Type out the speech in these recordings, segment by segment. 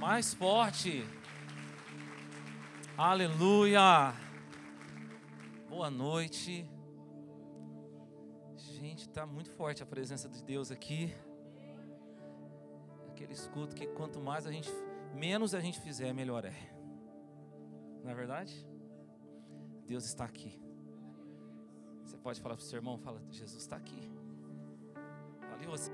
Mais forte. Aleluia. Boa noite. Gente, está muito forte a presença de Deus aqui. Aquele escudo que quanto mais a gente, menos a gente fizer, melhor é. Não é verdade? Deus está aqui. Você pode falar para o seu irmão, fala, Jesus está aqui. Fala, e você?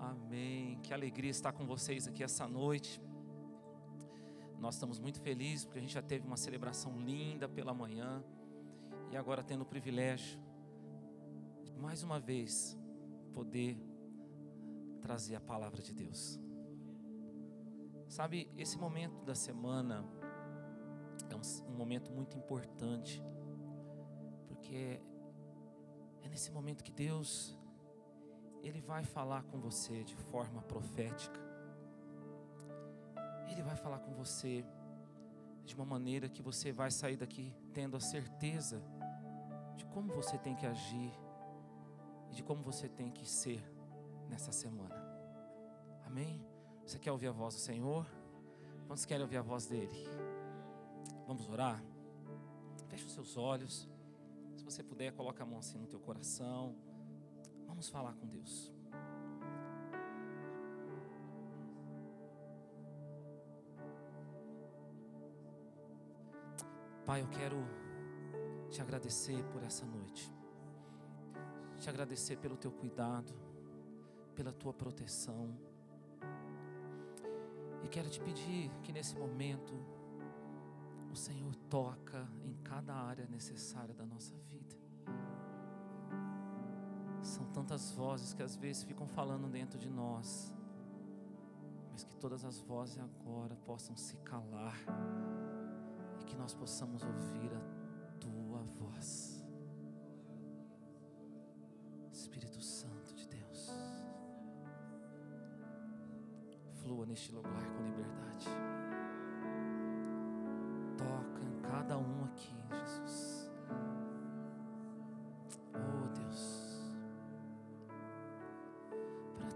Amém. Que alegria estar com vocês aqui essa noite. Nós estamos muito felizes porque a gente já teve uma celebração linda pela manhã e agora tendo o privilégio de mais uma vez poder trazer a palavra de Deus. Sabe, esse momento da semana é um, um momento muito importante, porque é, é nesse momento que Deus ele vai falar com você de forma profética. Ele vai falar com você de uma maneira que você vai sair daqui tendo a certeza de como você tem que agir e de como você tem que ser nessa semana. Amém? Você quer ouvir a voz do Senhor? Quantos querem ouvir a voz dele? Vamos orar? Feche os seus olhos. Se você puder, coloque a mão assim no teu coração. Vamos falar com Deus. Pai, eu quero te agradecer por essa noite. Te agradecer pelo teu cuidado, pela tua proteção. E quero te pedir que nesse momento o Senhor toca em cada área necessária da nossa vida. São tantas vozes que às vezes ficam falando dentro de nós, mas que todas as vozes agora possam se calar e que nós possamos ouvir a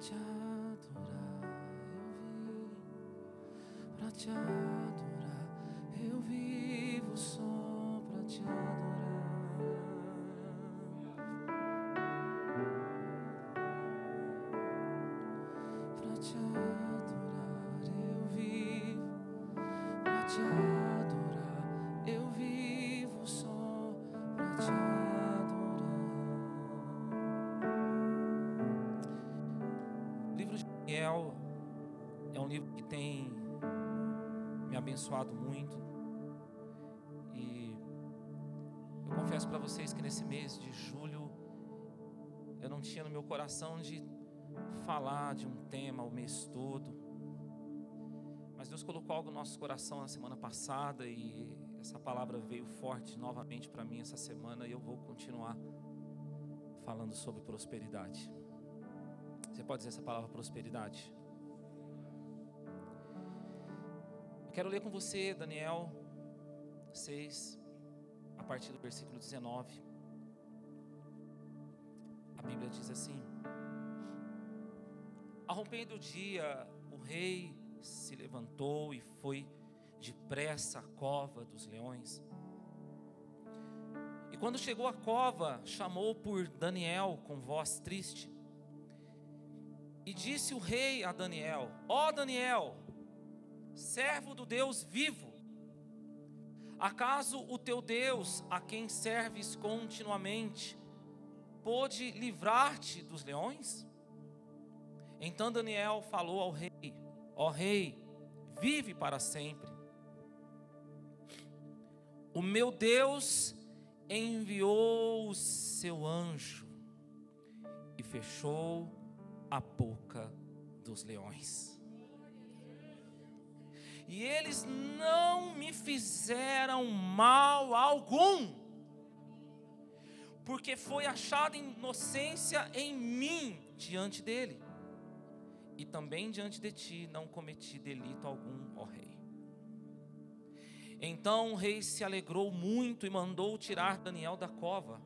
te adorar eu vim, para te adorar abençoado muito. E eu confesso para vocês que nesse mês de julho eu não tinha no meu coração de falar de um tema o mês todo. Mas Deus colocou algo no nosso coração na semana passada e essa palavra veio forte novamente para mim essa semana e eu vou continuar falando sobre prosperidade. Você pode dizer essa palavra prosperidade? Quero ler com você Daniel 6, a partir do versículo 19. A Bíblia diz assim: Ao do dia, o rei se levantou e foi depressa à cova dos leões. E quando chegou à cova, chamou por Daniel com voz triste. E disse o rei a Daniel: Ó Daniel, servo do Deus vivo, acaso o teu Deus, a quem serves continuamente, pôde livrar-te dos leões? Então Daniel falou ao rei: Ó rei, vive para sempre. O meu Deus enviou o seu anjo e fechou a boca dos leões. E eles não me fizeram mal algum, porque foi achada inocência em mim diante dele, e também diante de ti não cometi delito algum, ó rei. Então o rei se alegrou muito e mandou tirar Daniel da cova.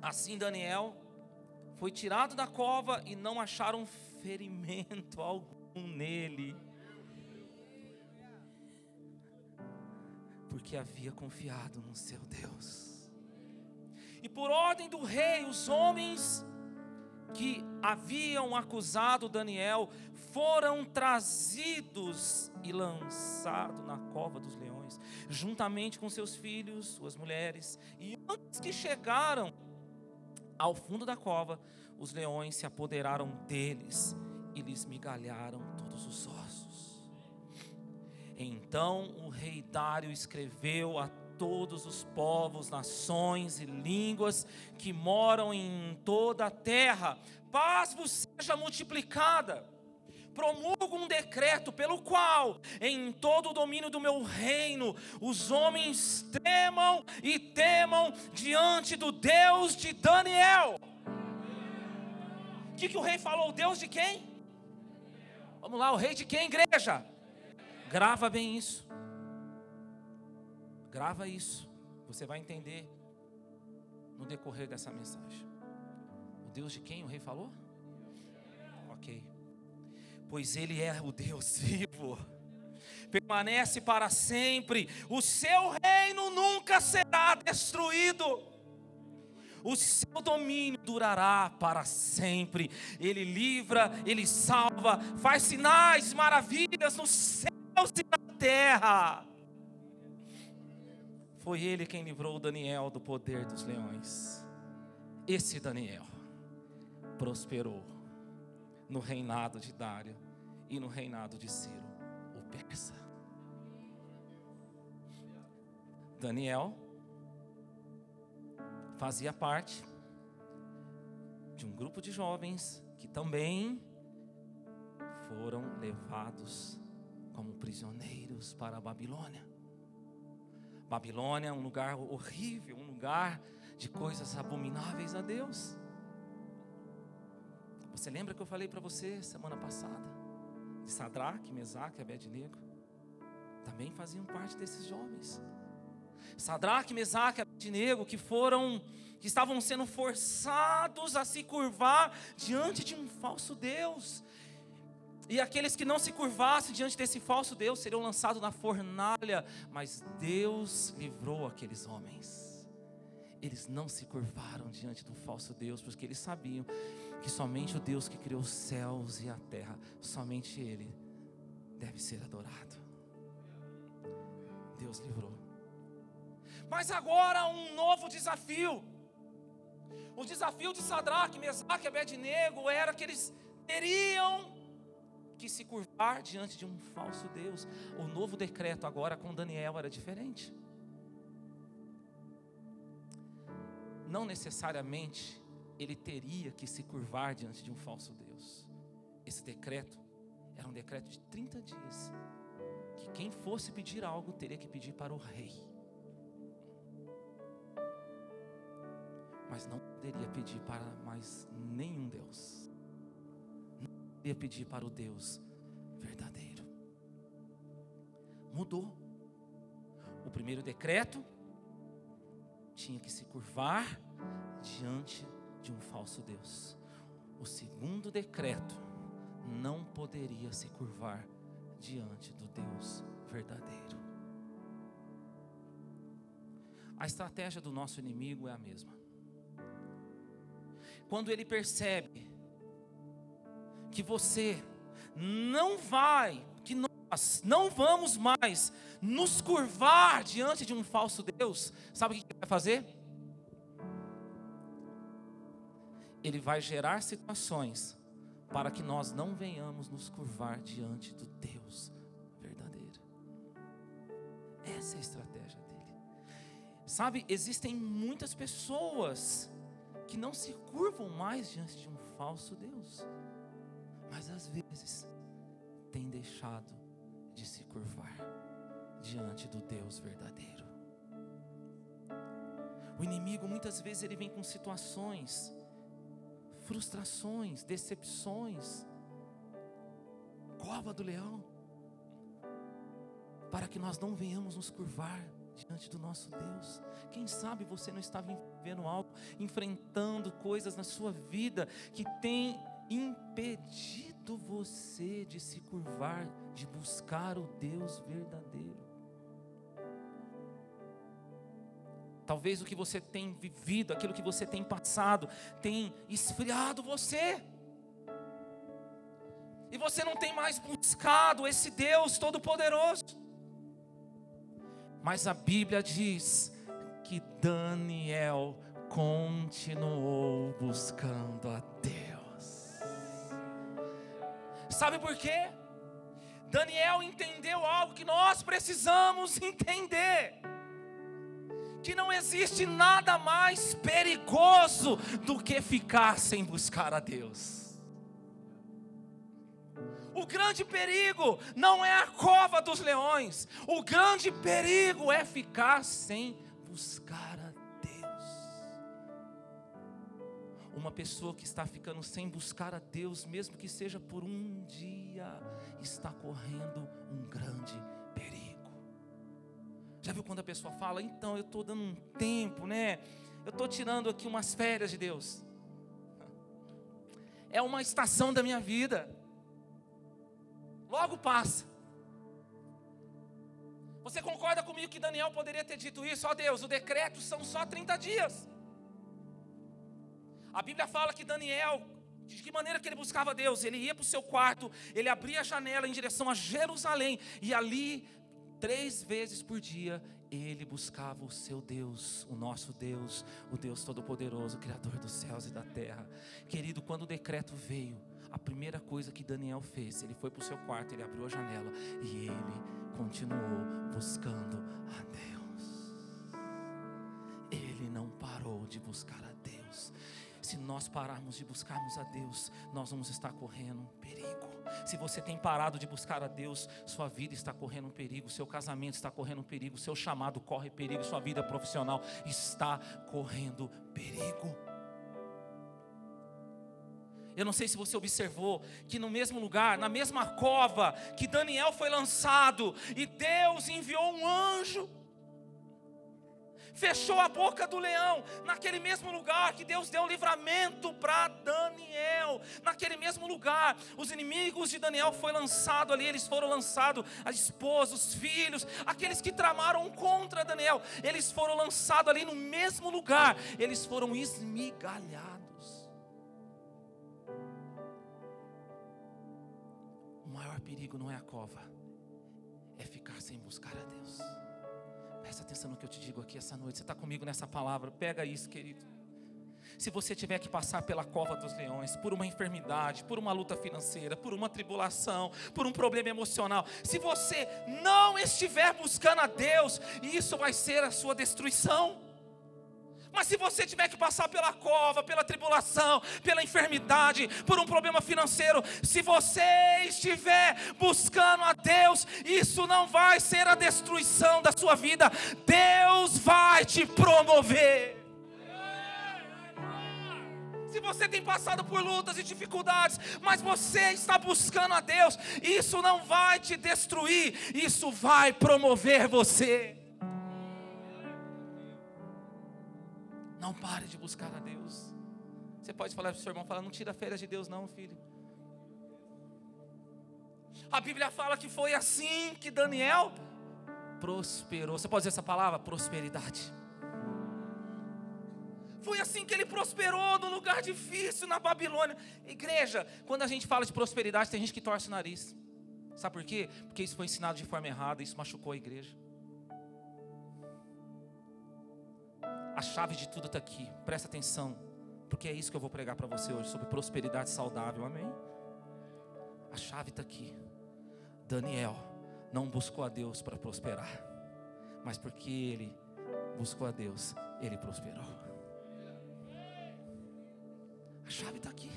Assim Daniel foi tirado da cova e não acharam ferimento algum nele. Porque havia confiado no seu Deus. E por ordem do rei, os homens que haviam acusado Daniel foram trazidos e lançados na cova dos leões, juntamente com seus filhos, suas mulheres. E antes que chegaram ao fundo da cova, os leões se apoderaram deles e lhes migalharam todos os ossos. Então o rei Dário escreveu a todos os povos, nações e línguas que moram em toda a terra: paz vos seja multiplicada promulgo um decreto pelo qual, em todo o domínio do meu reino, os homens tremam e temam diante do Deus de Daniel. O que, que o rei falou? Deus de quem? Vamos lá, o rei de quem, igreja? Grava bem isso. Grava isso. Você vai entender no decorrer dessa mensagem. O Deus de quem o rei falou? Ok pois Ele é o Deus vivo, permanece para sempre, o seu reino nunca será destruído. O seu domínio durará para sempre. Ele livra, ele salva, faz sinais, maravilhas nos céus na terra. Foi ele quem livrou Daniel do poder dos leões. Esse Daniel prosperou no reinado de Dário e no reinado de Ciro, o persa. Daniel fazia parte de um grupo de jovens que também foram levados como prisioneiros para a Babilônia. Babilônia é um lugar horrível, um lugar de coisas abomináveis a Deus. Você lembra que eu falei para você semana passada? De Sadraque, Mesaque e Abednego. Também faziam parte desses jovens. Sadraque, Mesaque e Abednego que foram, que estavam sendo forçados a se curvar diante de um falso Deus. E aqueles que não se curvassem diante desse falso Deus seriam lançados na fornalha. Mas Deus livrou aqueles homens eles não se curvaram diante do falso Deus, porque eles sabiam que somente o Deus que criou os céus e a terra, somente Ele deve ser adorado. Deus livrou. Mas agora um novo desafio. O desafio de Sadraque, Mesaque e Abednego era que eles teriam que se curvar diante de um falso Deus. O novo decreto agora com Daniel era diferente. não necessariamente ele teria que se curvar diante de um falso Deus. Esse decreto era um decreto de 30 dias, que quem fosse pedir algo teria que pedir para o rei. Mas não poderia pedir para mais nenhum Deus. Poderia pedir para o Deus verdadeiro. Mudou. O primeiro decreto tinha que se curvar diante de um falso Deus. O segundo decreto não poderia se curvar diante do Deus verdadeiro. A estratégia do nosso inimigo é a mesma. Quando ele percebe que você não vai, que nós não vamos mais nos curvar diante de um falso Deus, sabe o que ele vai fazer? Ele vai gerar situações para que nós não venhamos nos curvar diante do Deus verdadeiro. Essa é a estratégia dele. Sabe, existem muitas pessoas que não se curvam mais diante de um falso Deus, mas às vezes têm deixado de se curvar diante do Deus verdadeiro. O inimigo muitas vezes ele vem com situações, frustrações, decepções, cova do leão, para que nós não venhamos nos curvar diante do nosso Deus. Quem sabe você não está vivendo algo, enfrentando coisas na sua vida que tem impedido você de se curvar, de buscar o Deus verdadeiro. Talvez o que você tem vivido, aquilo que você tem passado, tem esfriado você. E você não tem mais buscado esse Deus Todo-Poderoso. Mas a Bíblia diz que Daniel continuou buscando a Deus. Sabe por quê? Daniel entendeu algo que nós precisamos entender que não existe nada mais perigoso do que ficar sem buscar a Deus. O grande perigo não é a cova dos leões, o grande perigo é ficar sem buscar a Uma pessoa que está ficando sem buscar a Deus, mesmo que seja por um dia, está correndo um grande perigo. Já viu quando a pessoa fala, então eu estou dando um tempo, né? Eu estou tirando aqui umas férias de Deus. É uma estação da minha vida. Logo passa. Você concorda comigo que Daniel poderia ter dito isso? Ó oh Deus, o decreto são só 30 dias. A Bíblia fala que Daniel, de que maneira que ele buscava Deus? Ele ia para o seu quarto, ele abria a janela em direção a Jerusalém, e ali Três vezes por dia ele buscava o seu Deus, o nosso Deus, o Deus Todo-Poderoso, Criador dos céus e da terra. Querido, quando o decreto veio, a primeira coisa que Daniel fez, ele foi para o seu quarto, ele abriu a janela e ele continuou buscando a Deus. Ele não parou de buscar a Deus. Se nós pararmos de buscarmos a Deus, nós vamos estar correndo perigo. Se você tem parado de buscar a Deus, sua vida está correndo um perigo, seu casamento está correndo um perigo, seu chamado corre perigo, sua vida profissional está correndo perigo. Eu não sei se você observou que no mesmo lugar, na mesma cova que Daniel foi lançado, e Deus enviou um anjo fechou a boca do leão, naquele mesmo lugar que Deus deu livramento para Daniel, naquele mesmo lugar, os inimigos de Daniel foram lançados ali, eles foram lançados, a esposa, os filhos, aqueles que tramaram contra Daniel, eles foram lançados ali no mesmo lugar, eles foram esmigalhados. O maior perigo não é a cova, é ficar sem buscar a Deus. Atenção no que eu te digo aqui essa noite. Você está comigo nessa palavra? Pega isso, querido. Se você tiver que passar pela cova dos leões, por uma enfermidade, por uma luta financeira, por uma tribulação, por um problema emocional, se você não estiver buscando a Deus, isso vai ser a sua destruição. Mas se você tiver que passar pela cova, pela tribulação, pela enfermidade, por um problema financeiro, se você estiver buscando a Deus, isso não vai ser a destruição da sua vida. Deus vai te promover. Se você tem passado por lutas e dificuldades, mas você está buscando a Deus, isso não vai te destruir, isso vai promover você. Não pare de buscar a Deus. Você pode falar para o seu irmão, falar, não tira férias de Deus não, filho. A Bíblia fala que foi assim que Daniel prosperou. Você pode dizer essa palavra? Prosperidade. Foi assim que ele prosperou no lugar difícil, na Babilônia. Igreja, quando a gente fala de prosperidade, tem gente que torce o nariz. Sabe por quê? Porque isso foi ensinado de forma errada, isso machucou a igreja. A chave de tudo está aqui. Presta atenção, porque é isso que eu vou pregar para você hoje sobre prosperidade saudável. Amém? A chave está aqui. Daniel não buscou a Deus para prosperar, mas porque ele buscou a Deus, ele prosperou. A chave está aqui.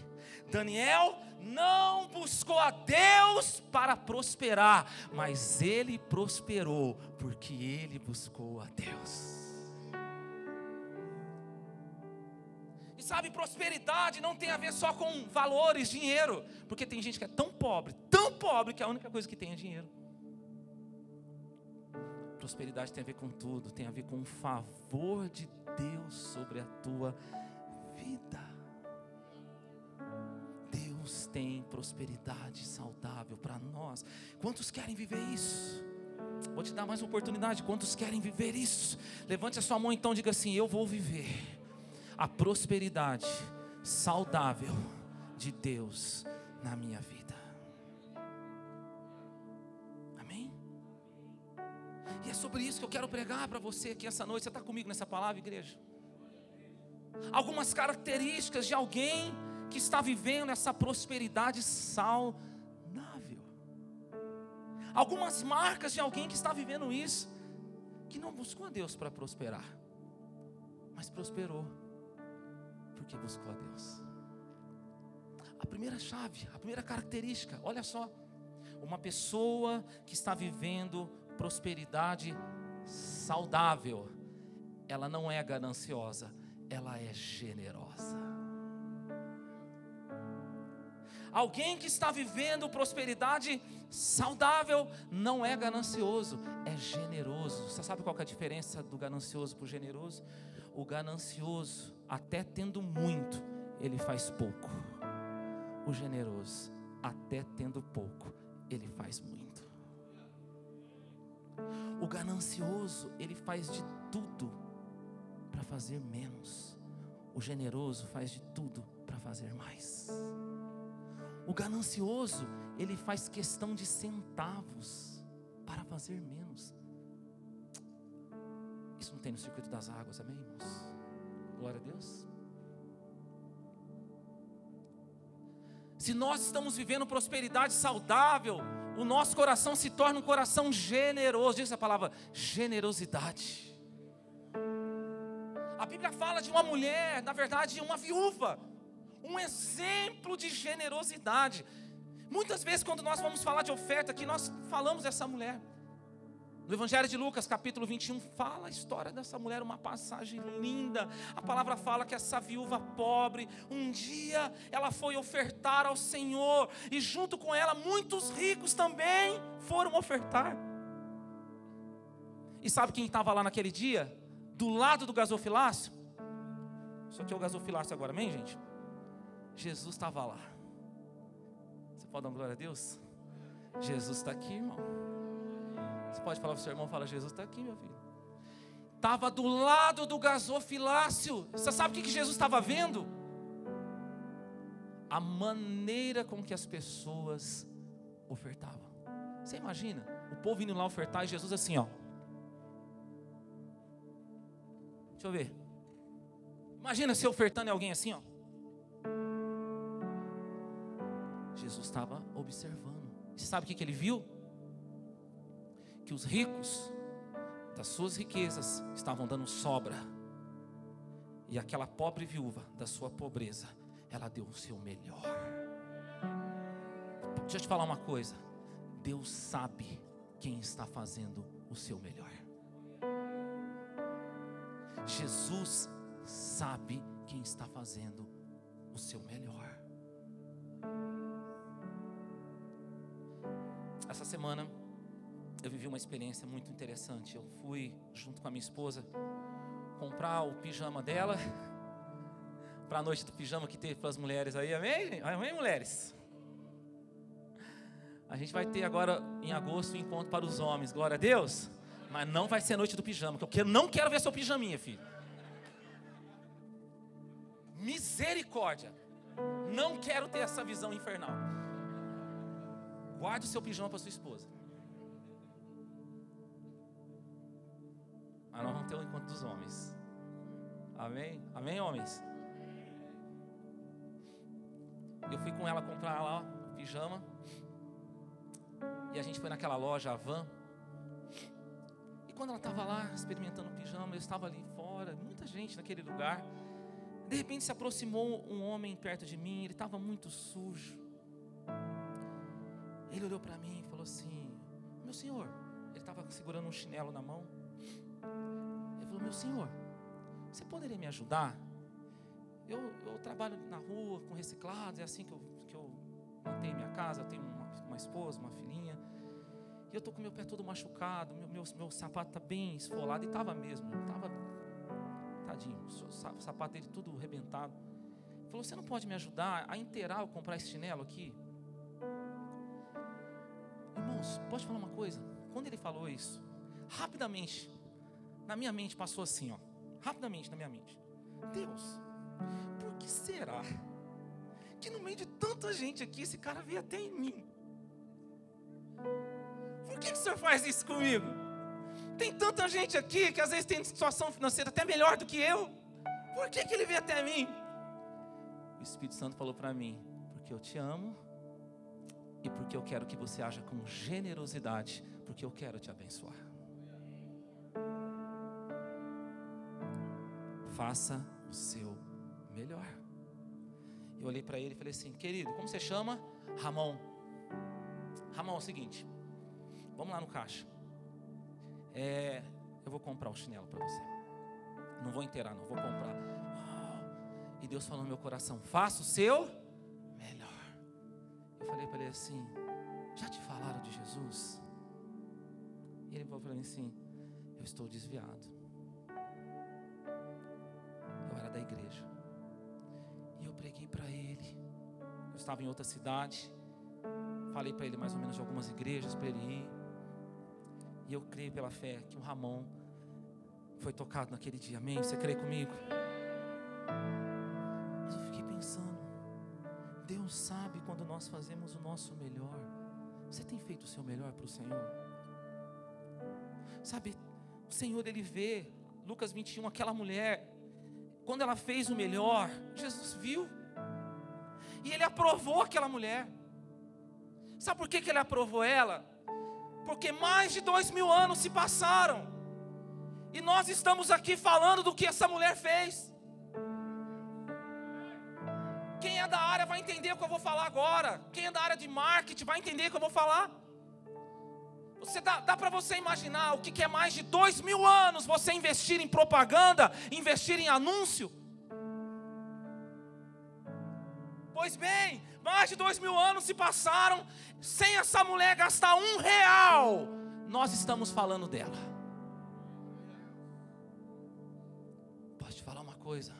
Daniel não buscou a Deus para prosperar, mas ele prosperou porque ele buscou a Deus. Sabe, prosperidade não tem a ver só com valores, dinheiro. Porque tem gente que é tão pobre, tão pobre, que a única coisa que tem é dinheiro. Prosperidade tem a ver com tudo, tem a ver com o favor de Deus sobre a tua vida. Deus tem prosperidade saudável para nós. Quantos querem viver isso? Vou te dar mais uma oportunidade. Quantos querem viver isso? Levante a sua mão então, diga assim: Eu vou viver a prosperidade saudável de Deus na minha vida. Amém? E é sobre isso que eu quero pregar para você aqui essa noite. Você está comigo nessa palavra, igreja? Algumas características de alguém que está vivendo essa prosperidade saudável. Algumas marcas de alguém que está vivendo isso, que não buscou a Deus para prosperar, mas prosperou porque buscou a Deus. A primeira chave, a primeira característica, olha só, uma pessoa que está vivendo prosperidade saudável, ela não é gananciosa, ela é generosa. Alguém que está vivendo prosperidade saudável não é ganancioso, é generoso. Você sabe qual é a diferença do ganancioso para o generoso? O ganancioso, até tendo muito, ele faz pouco. O generoso, até tendo pouco, ele faz muito. O ganancioso, ele faz de tudo para fazer menos. O generoso faz de tudo para fazer mais. O ganancioso, ele faz questão de centavos para fazer menos. Isso não tem no circuito das águas, amém, irmãos? Glória a Deus. Se nós estamos vivendo prosperidade saudável, o nosso coração se torna um coração generoso. Diz a palavra generosidade. A Bíblia fala de uma mulher, na verdade, uma viúva um exemplo de generosidade. Muitas vezes, quando nós vamos falar de oferta aqui, nós falamos dessa mulher. No Evangelho de Lucas, capítulo 21, fala a história dessa mulher, uma passagem linda. A palavra fala que essa viúva pobre, um dia ela foi ofertar ao Senhor, e junto com ela, muitos ricos também foram ofertar. E sabe quem estava lá naquele dia? Do lado do gasofilácio? Aqui é o gasofilácio agora, amém, gente? Jesus estava lá. Você pode dar glória a Deus? Jesus está aqui, irmão. Você pode falar para o seu irmão, fala, Jesus está aqui, meu filho. Estava do lado do gasofilácio. Você sabe o que Jesus estava vendo? A maneira com que as pessoas ofertavam. Você imagina? O povo indo lá ofertar e Jesus assim, ó. Deixa eu ver. Imagina se ofertando alguém assim, ó. Jesus estava observando. E sabe o que, que ele viu? Que os ricos das suas riquezas estavam dando sobra. E aquela pobre viúva da sua pobreza, ela deu o seu melhor. Deixa eu te falar uma coisa. Deus sabe quem está fazendo o seu melhor. Jesus sabe quem está fazendo o seu melhor. Essa semana eu vivi uma experiência muito interessante. Eu fui junto com a minha esposa comprar o pijama dela para a noite do pijama que teve para as mulheres aí, amém? Amém, mulheres? A gente vai ter agora em agosto um encontro para os homens, glória a Deus. Mas não vai ser a noite do pijama, porque eu não quero ver seu pijaminha, filho. Misericórdia. Não quero ter essa visão infernal. Guarde o seu pijama para sua esposa. Mas nós vamos ter o um encontro dos homens. Amém? Amém, homens? Eu fui com ela comprar lá pijama. E a gente foi naquela loja, a van. E quando ela estava lá experimentando pijama, eu estava ali fora, muita gente naquele lugar. De repente se aproximou um homem perto de mim, ele estava muito sujo. Ele olhou para mim e falou assim: Meu senhor, ele estava segurando um chinelo na mão. Ele falou: Meu senhor, você poderia me ajudar? Eu, eu trabalho na rua com reciclados, é assim que eu, que eu mantenho minha casa. Eu tenho uma, uma esposa, uma filhinha. E eu tô com meu pé todo machucado, meu, meu, meu sapato tá bem esfolado, e tava mesmo, tava, tadinho, o sapato dele tudo arrebentado. Ele falou, você não pode me ajudar a inteirar ou comprar esse chinelo aqui? Irmãos, pode falar uma coisa? Quando ele falou isso, rapidamente, na minha mente passou assim, ó, rapidamente na minha mente. Deus, por que será que no meio de tanta gente aqui esse cara veio até em mim? Por que, que o senhor faz isso comigo? Tem tanta gente aqui que às vezes tem situação financeira até melhor do que eu. Por que, que ele veio até mim? O Espírito Santo falou para mim: porque eu te amo e porque eu quero que você haja com generosidade, porque eu quero te abençoar. Faça o seu melhor. Eu olhei para ele e falei assim: querido, como você chama? Ramon. Ramon, é o seguinte, vamos lá no caixa. É, eu vou comprar um chinelo para você. Não vou inteirar, não, vou comprar. E Deus falou no meu coração: faça o seu melhor. Eu falei para ele assim: já te falaram de Jesus? E ele falou para mim assim: eu estou desviado. Da igreja. E eu preguei para ele. Eu estava em outra cidade. Falei para ele mais ou menos de algumas igrejas para ele ir. E eu creio pela fé que o Ramon foi tocado naquele dia. Amém? Você crê comigo? Mas eu fiquei pensando. Deus sabe quando nós fazemos o nosso melhor. Você tem feito o seu melhor para o Senhor? Sabe, o Senhor ele vê, Lucas 21, aquela mulher, quando ela fez o melhor, Jesus viu. E ele aprovou aquela mulher. Sabe por que, que ele aprovou ela? Porque mais de dois mil anos se passaram. E nós estamos aqui falando do que essa mulher fez. Quem é da área vai entender o que eu vou falar agora. Quem é da área de marketing vai entender o que eu vou falar. Você dá, dá para você imaginar o que, que é mais de dois mil anos você investir em propaganda, investir em anúncio? Pois bem, mais de dois mil anos se passaram sem essa mulher gastar um real. Nós estamos falando dela. Posso te falar uma coisa?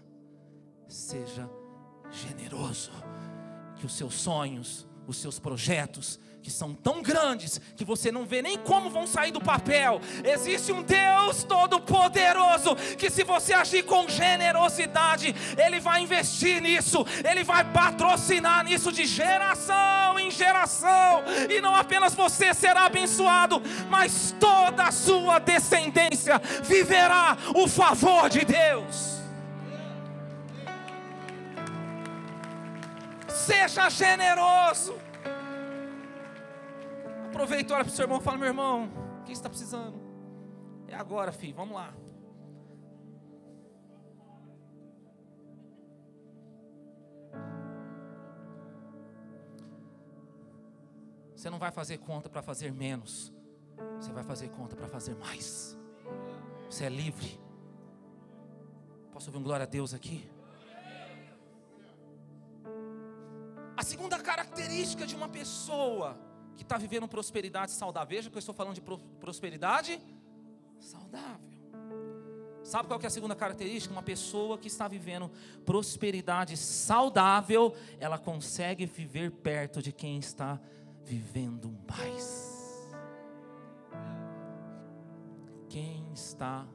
Seja generoso, que os seus sonhos, os seus projetos, que são tão grandes que você não vê nem como vão sair do papel. Existe um Deus todo-poderoso que, se você agir com generosidade, Ele vai investir nisso, Ele vai patrocinar nisso de geração em geração, e não apenas você será abençoado, mas toda a sua descendência viverá o favor de Deus. Seja generoso. Aproveita, olha para o seu irmão e fala: meu irmão, o que você está precisando? É agora, filho, vamos lá. Você não vai fazer conta para fazer menos, você vai fazer conta para fazer mais. Você é livre. Posso ouvir um glória a Deus aqui? A segunda característica de uma pessoa que está vivendo prosperidade saudável. Veja que eu estou falando de prosperidade saudável. Sabe qual é a segunda característica? Uma pessoa que está vivendo prosperidade saudável, ela consegue viver perto de quem está vivendo mais. Quem está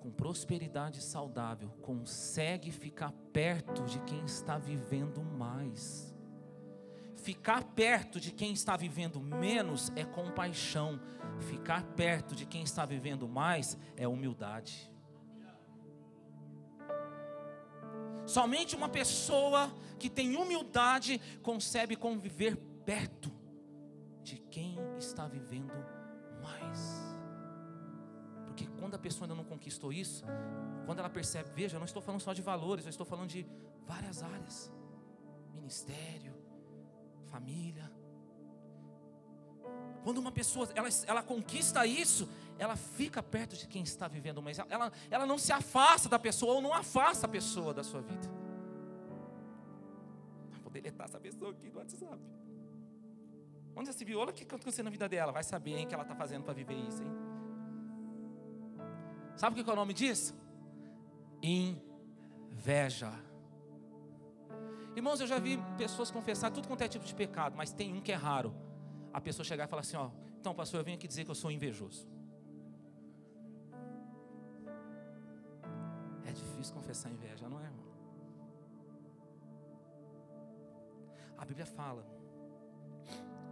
com prosperidade saudável consegue ficar perto de quem está vivendo mais. Ficar perto de quem está vivendo menos é compaixão. Ficar perto de quem está vivendo mais é humildade. Somente uma pessoa que tem humildade consegue conviver perto de quem está vivendo mais. Porque quando a pessoa ainda não conquistou isso, quando ela percebe, veja, eu não estou falando só de valores, eu estou falando de várias áreas: ministério, família. Quando uma pessoa ela, ela conquista isso, ela fica perto de quem está vivendo mais. Ela, ela não se afasta da pessoa ou não afasta a pessoa da sua vida. Vou deletar essa pessoa aqui no WhatsApp. Onde já se viu? Olha o que está acontecendo na vida dela. Vai saber, hein, que ela está fazendo para viver isso, hein? Sabe o que é o nome disso? Inveja. Irmãos, eu já vi pessoas confessar tudo quanto é tipo de pecado, mas tem um que é raro. A pessoa chegar e falar assim: Ó, então, pastor, eu venho aqui dizer que eu sou invejoso. É difícil confessar inveja, não é, irmão? A Bíblia fala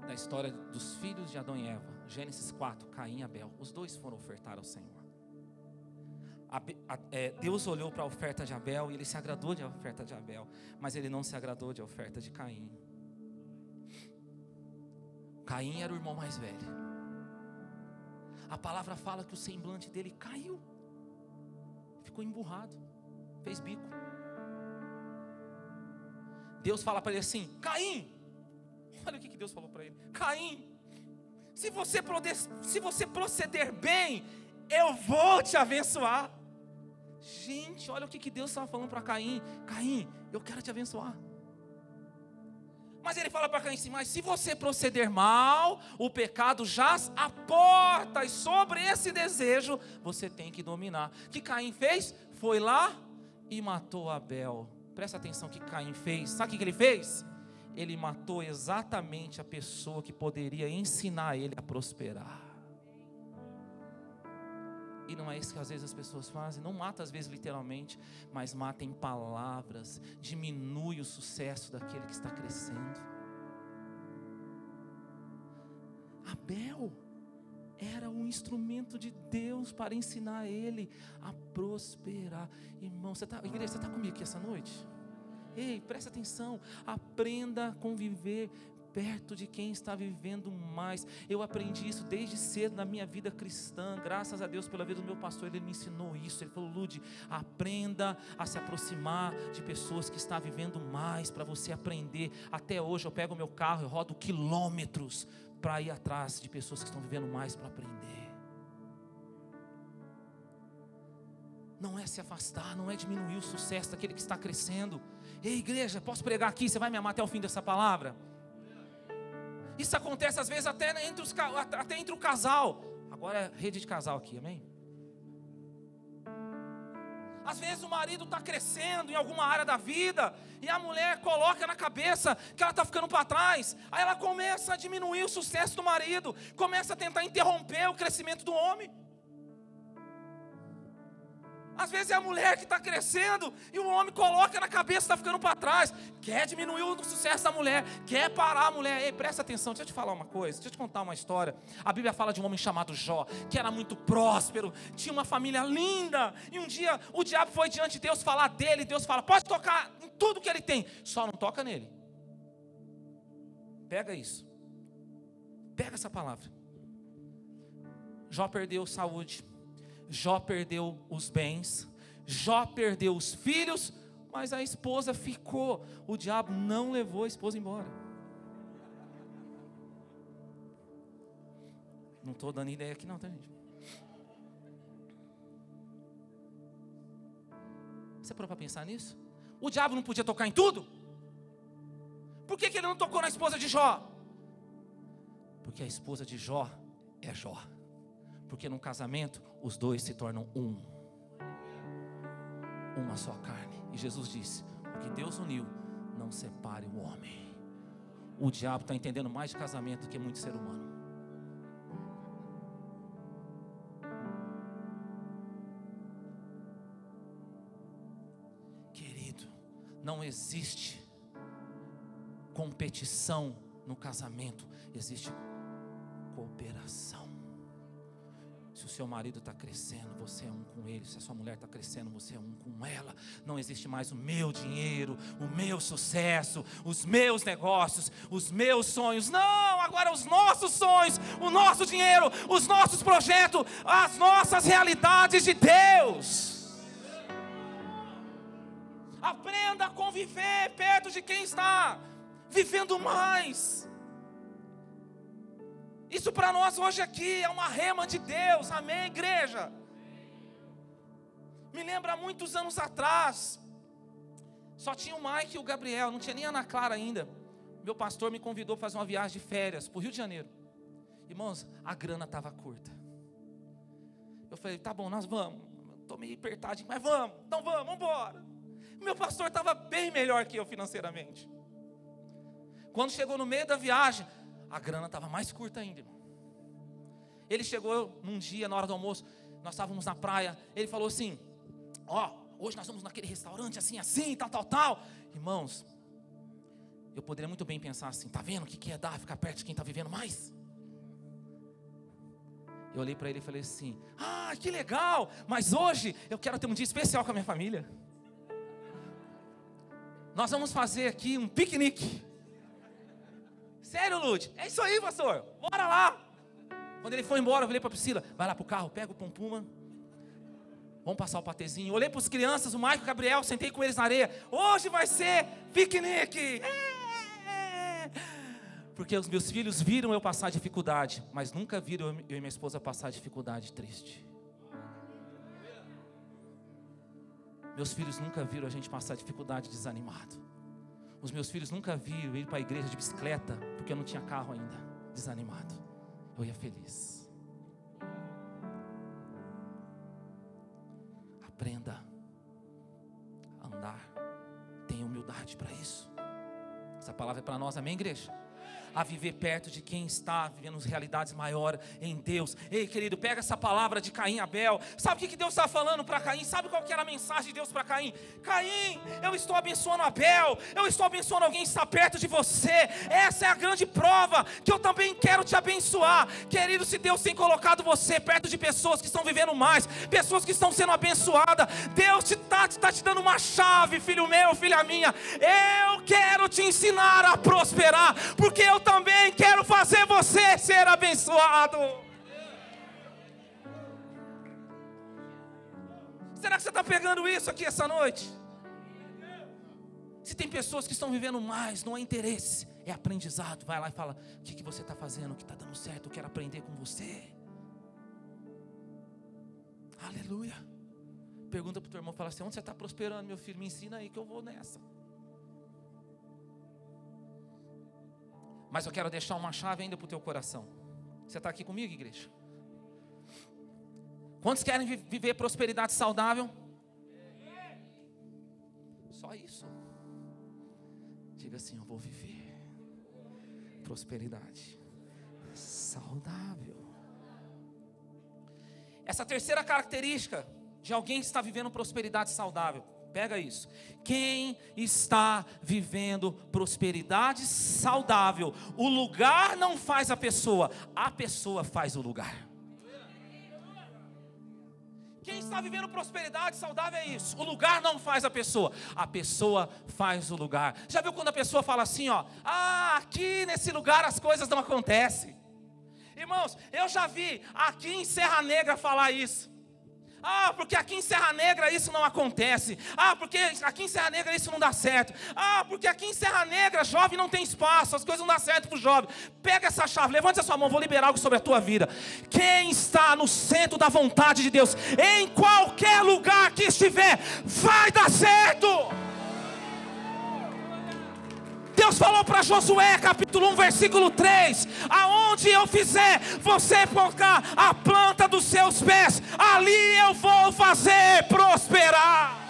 da história dos filhos de Adão e Eva, Gênesis 4, Caim e Abel. Os dois foram ofertar ao Senhor. É, Deus olhou para a oferta de Abel e ele se agradou de oferta de Abel, mas ele não se agradou de oferta de Caim. Caim era o irmão mais velho. A palavra fala que o semblante dele caiu, ficou emburrado, fez bico. Deus fala para ele assim: Caim, olha o que Deus falou para ele: Caim, se você, se você proceder bem, eu vou te abençoar. Gente, olha o que, Deus estava falando para Caim: Caim, eu quero te abençoar. Mas ele fala para Caim assim: Mas se você proceder mal, o pecado jaz a porta, e sobre esse desejo você tem que dominar. O que Caim fez? Foi lá e matou Abel. Presta atenção o que Caim fez. Sabe o que ele fez? Ele matou exatamente a pessoa que poderia ensinar ele a prosperar. E não é isso que às vezes as pessoas fazem. Não mata às vezes literalmente, mas mata em palavras. Diminui o sucesso daquele que está crescendo. Abel era um instrumento de Deus para ensinar ele a prosperar. Irmão, você está, igreja, você está comigo aqui essa noite? Ei, presta atenção, aprenda a conviver perto de quem está vivendo mais. Eu aprendi isso desde cedo na minha vida cristã. Graças a Deus pela vida do meu pastor, ele me ensinou isso. Ele falou: Lude, aprenda a se aproximar de pessoas que estão vivendo mais para você aprender. Até hoje eu pego meu carro e rodo quilômetros para ir atrás de pessoas que estão vivendo mais para aprender. Não é se afastar, não é diminuir o sucesso daquele que está crescendo. Ei, igreja, posso pregar aqui? Você vai me amar até o fim dessa palavra? Isso acontece às vezes até entre, os, até entre o casal. Agora é rede de casal aqui, amém? Às vezes o marido está crescendo em alguma área da vida e a mulher coloca na cabeça que ela está ficando para trás. Aí ela começa a diminuir o sucesso do marido, começa a tentar interromper o crescimento do homem. Às vezes é a mulher que está crescendo e o homem coloca na cabeça, está ficando para trás. Quer diminuir o sucesso da mulher, quer parar a mulher. Ei, presta atenção, deixa eu te falar uma coisa, deixa eu te contar uma história. A Bíblia fala de um homem chamado Jó, que era muito próspero, tinha uma família linda. E um dia o diabo foi diante de Deus falar dele. Deus fala: pode tocar em tudo que ele tem, só não toca nele. Pega isso, pega essa palavra. Jó perdeu saúde Jó perdeu os bens, Jó perdeu os filhos, mas a esposa ficou. O diabo não levou a esposa embora. Não estou dando ideia aqui, não, tá, gente? Você parou para pensar nisso? O diabo não podia tocar em tudo? Por que, que ele não tocou na esposa de Jó? Porque a esposa de Jó é Jó. Porque no casamento os dois se tornam um. Uma só carne. E Jesus disse: O que Deus uniu, não separe o homem. O diabo está entendendo mais de casamento do que muito ser humano. Querido, não existe competição no casamento, existe cooperação. Se o seu marido está crescendo, você é um com ele. Se a sua mulher está crescendo, você é um com ela. Não existe mais o meu dinheiro, o meu sucesso, os meus negócios, os meus sonhos. Não, agora os nossos sonhos, o nosso dinheiro, os nossos projetos, as nossas realidades de Deus. Aprenda a conviver perto de quem está vivendo mais. Isso para nós hoje aqui é uma rema de Deus, amém, igreja? Me lembra muitos anos atrás, só tinha o Mike e o Gabriel, não tinha nem a Ana Clara ainda. meu pastor me convidou para fazer uma viagem de férias para o Rio de Janeiro. Irmãos, a grana estava curta. Eu falei, tá bom, nós vamos. Estou meio apertadinho, mas vamos, então vamos, vamos embora. Meu pastor estava bem melhor que eu financeiramente. Quando chegou no meio da viagem, a grana estava mais curta ainda. Irmão. Ele chegou num dia, na hora do almoço, nós estávamos na praia. Ele falou assim: Ó, oh, hoje nós vamos naquele restaurante assim, assim, tal, tal, tal. Irmãos, eu poderia muito bem pensar assim: tá vendo o que, que é dar, ficar perto de quem está vivendo mais? Eu olhei para ele e falei assim: Ah, que legal, mas hoje eu quero ter um dia especial com a minha família. Nós vamos fazer aqui um piquenique. Sério, Lute? É isso aí, pastor. Bora lá. Quando ele foi embora, eu falei para Priscila: Vai lá para o carro, pega o pompuma. Vamos passar o patezinho. Olhei para as crianças, o Maico e o Gabriel, sentei com eles na areia. Hoje vai ser piquenique. É. Porque os meus filhos viram eu passar dificuldade, mas nunca viram eu e minha esposa passar dificuldade triste. Meus filhos nunca viram a gente passar dificuldade desanimado. Os meus filhos nunca viram ir para a igreja de bicicleta, porque eu não tinha carro ainda, desanimado. Eu ia feliz. Aprenda a andar. Tenha humildade para isso. Essa palavra é para nós, amém, igreja? A viver perto de quem está vivendo realidades maiores em Deus. Ei, querido, pega essa palavra de Caim e Abel. Sabe o que Deus está falando para Caim? Sabe qual que era a mensagem de Deus para Caim? Caim, eu estou abençoando Abel, eu estou abençoando alguém que está perto de você. Essa é a grande prova que eu também quero te abençoar. Querido, se Deus tem colocado você perto de pessoas que estão vivendo mais, pessoas que estão sendo abençoadas, Deus está te, tá te dando uma chave, filho meu, filha minha. Eu quero te ensinar a prosperar, porque eu também quero fazer você ser abençoado. Será que você está pegando isso aqui essa noite? Se tem pessoas que estão vivendo mais, não é interesse, é aprendizado. Vai lá e fala: o que, que você está fazendo? O que está dando certo? Eu quero aprender com você. Aleluia. Pergunta para o teu irmão: fala assim, onde você está prosperando, meu filho? Me ensina aí que eu vou nessa. Mas eu quero deixar uma chave ainda para o teu coração. Você está aqui comigo, igreja? Quantos querem viver prosperidade saudável? Só isso. Diga assim: Eu vou viver prosperidade saudável. Essa terceira característica de alguém que está vivendo prosperidade saudável Pega isso. Quem está vivendo prosperidade saudável, o lugar não faz a pessoa, a pessoa faz o lugar. Quem está vivendo prosperidade saudável é isso. O lugar não faz a pessoa, a pessoa faz o lugar. Já viu quando a pessoa fala assim, ó: "Ah, aqui nesse lugar as coisas não acontecem". Irmãos, eu já vi aqui em Serra Negra falar isso. Ah, porque aqui em Serra Negra isso não acontece. Ah, porque aqui em Serra Negra isso não dá certo. Ah, porque aqui em Serra Negra jovem não tem espaço, as coisas não dão certo para o jovem. Pega essa chave, levante a sua mão, vou liberar algo sobre a tua vida. Quem está no centro da vontade de Deus, em qualquer lugar que estiver, vai dar certo. Deus falou para Josué, capítulo 1, versículo 3: Aonde eu fizer você colocar a planta dos seus pés, ali eu vou fazer prosperar.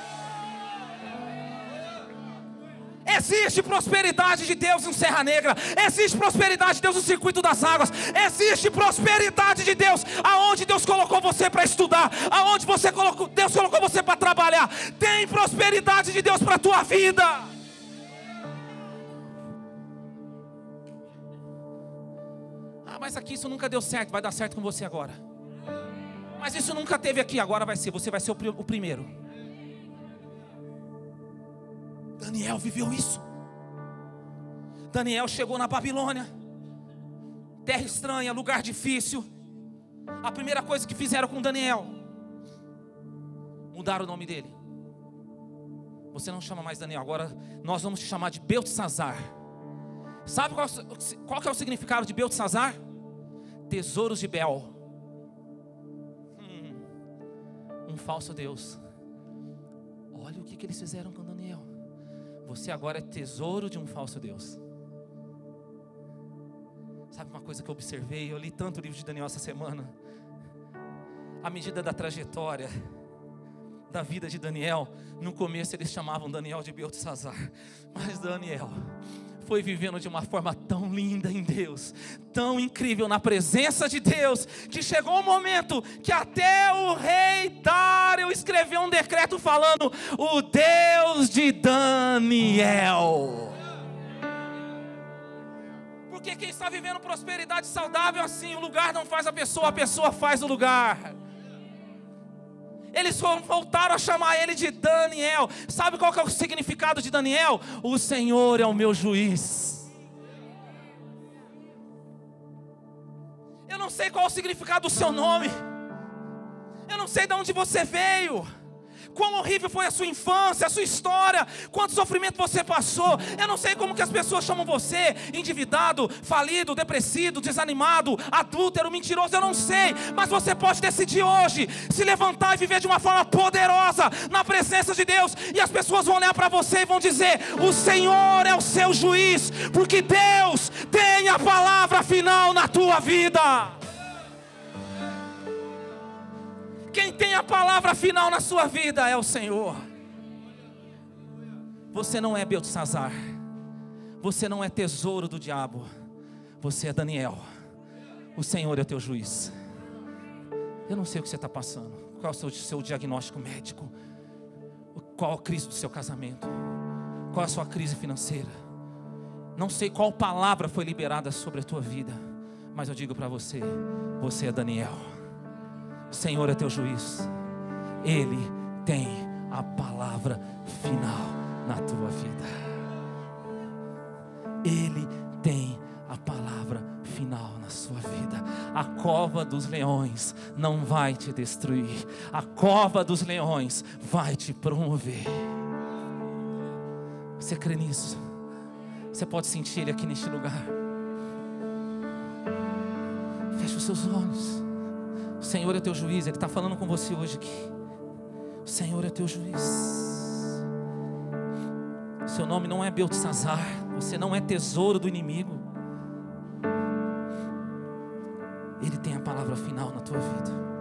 Existe prosperidade de Deus em Serra Negra, existe prosperidade de Deus no circuito das águas, existe prosperidade de Deus aonde Deus colocou você para estudar, aonde você colocou, Deus colocou você para trabalhar. Tem prosperidade de Deus para a tua vida. Mas aqui isso nunca deu certo, vai dar certo com você agora. Mas isso nunca teve aqui, agora vai ser, você vai ser o primeiro. Daniel viveu isso. Daniel chegou na Babilônia, terra estranha, lugar difícil. A primeira coisa que fizeram com Daniel, mudaram o nome dele. Você não chama mais Daniel, agora nós vamos te chamar de Beltesazar. Sabe qual, qual é o significado de Beltesazar? Tesouros de Bel. Hum, um falso Deus. Olha o que, que eles fizeram com Daniel. Você agora é tesouro de um falso Deus. Sabe uma coisa que eu observei? Eu li tanto o livro de Daniel essa semana. À medida da trajetória da vida de Daniel, no começo eles chamavam Daniel de Beltesazar, mas Daniel foi vivendo de uma forma tão linda em Deus, tão incrível na presença de Deus, que chegou um momento que até o rei Dário escreveu um decreto falando: o Deus de Daniel. Porque quem está vivendo prosperidade saudável assim, o lugar não faz a pessoa, a pessoa faz o lugar. Eles voltaram a chamar ele de Daniel. Sabe qual é o significado de Daniel? O Senhor é o meu juiz. Eu não sei qual é o significado do seu nome. Eu não sei de onde você veio. Quão horrível foi a sua infância, a sua história, quanto sofrimento você passou. Eu não sei como que as pessoas chamam você, endividado, falido, depressivo, desanimado, adúltero, mentiroso, eu não sei, mas você pode decidir hoje se levantar e viver de uma forma poderosa na presença de Deus, e as pessoas vão olhar para você e vão dizer: "O Senhor é o seu juiz", porque Deus tem a palavra final na tua vida. Quem tem a palavra final na sua vida é o Senhor. Você não é Beltesazar. Você não é tesouro do diabo. Você é Daniel. O Senhor é o teu juiz. Eu não sei o que você está passando. Qual é o seu, seu diagnóstico médico? Qual a crise do seu casamento? Qual a sua crise financeira? Não sei qual palavra foi liberada sobre a tua vida. Mas eu digo para você: você é Daniel. Senhor é teu juiz. Ele tem a palavra final na tua vida. Ele tem a palavra final na sua vida. A cova dos leões não vai te destruir. A cova dos leões vai te promover. Você crê nisso? Você pode sentir Ele aqui neste lugar. Feche os seus olhos. O Senhor é teu juiz, Ele está falando com você hoje aqui. O Senhor é teu juiz. Seu nome não é Beltesazar, você não é tesouro do inimigo. Ele tem a palavra final na tua vida.